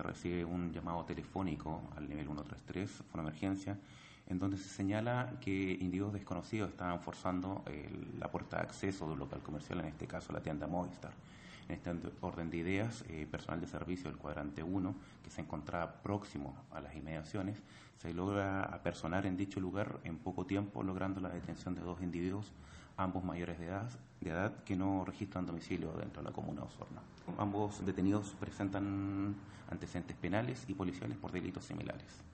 se recibe un llamado telefónico al nivel 133, fue una emergencia, en donde se señala que individuos desconocidos estaban forzando la puerta de acceso de un local comercial, en este caso la tienda Movistar. En este orden de ideas, eh, personal de servicio del cuadrante 1, que se encontraba próximo a las inmediaciones, se logra apersonar en dicho lugar en poco tiempo, logrando la detención de dos individuos, ambos mayores de edad, de edad que no registran domicilio dentro de la comuna de Osorno. Ambos detenidos presentan antecedentes penales y policiales por delitos similares.